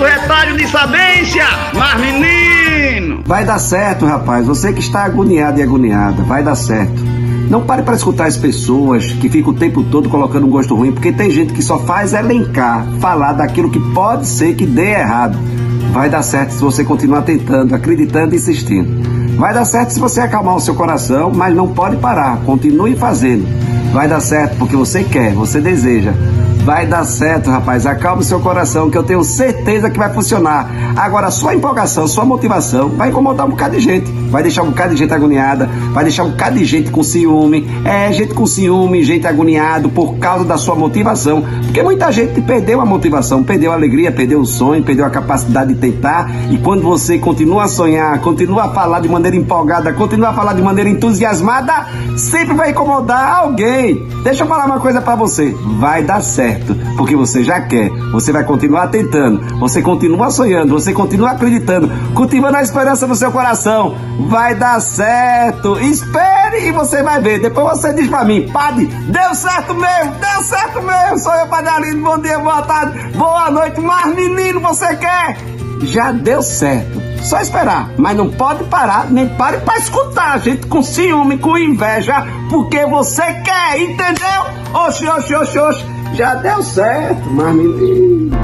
do retalho de sabência, mas menino! Vai dar certo, rapaz. Você que está agoniado e agoniada, vai dar certo. Não pare para escutar as pessoas que ficam o tempo todo colocando um gosto ruim, porque tem gente que só faz elencar, falar daquilo que pode ser que dê errado. Vai dar certo se você continuar tentando, acreditando e insistindo. Vai dar certo se você acalmar o seu coração, mas não pode parar. Continue fazendo. Vai dar certo porque você quer, você deseja. Vai dar certo, rapaz. Acalme seu coração, que eu tenho certeza que vai funcionar. Agora, sua empolgação, sua motivação vai incomodar um bocado de gente. Vai deixar um bocado de gente agoniada, vai deixar um bocado de gente com ciúme. É, gente com ciúme, gente agoniado por causa da sua motivação. Porque muita gente perdeu a motivação, perdeu a alegria, perdeu o sonho, perdeu a capacidade de tentar. E quando você continua a sonhar, continua a falar de maneira empolgada, continua a falar de maneira entusiasmada, sempre vai incomodar alguém. Deixa eu falar uma coisa para você. Vai dar certo porque você já quer, você vai continuar tentando, você continua sonhando, você continua acreditando, cultivando a esperança no seu coração. Vai dar certo. Espere e você vai ver. Depois você diz pra mim, padre, deu certo mesmo, deu certo mesmo. Sou eu, Padre Arlindo. Bom dia, boa tarde, boa noite. Mas menino, você quer? Já deu certo. Só esperar, mas não pode parar, nem pare para escutar gente com ciúme, com inveja, porque você quer, entendeu? Oxi, oxi, oxi, oxi. Já deu certo, mas menino.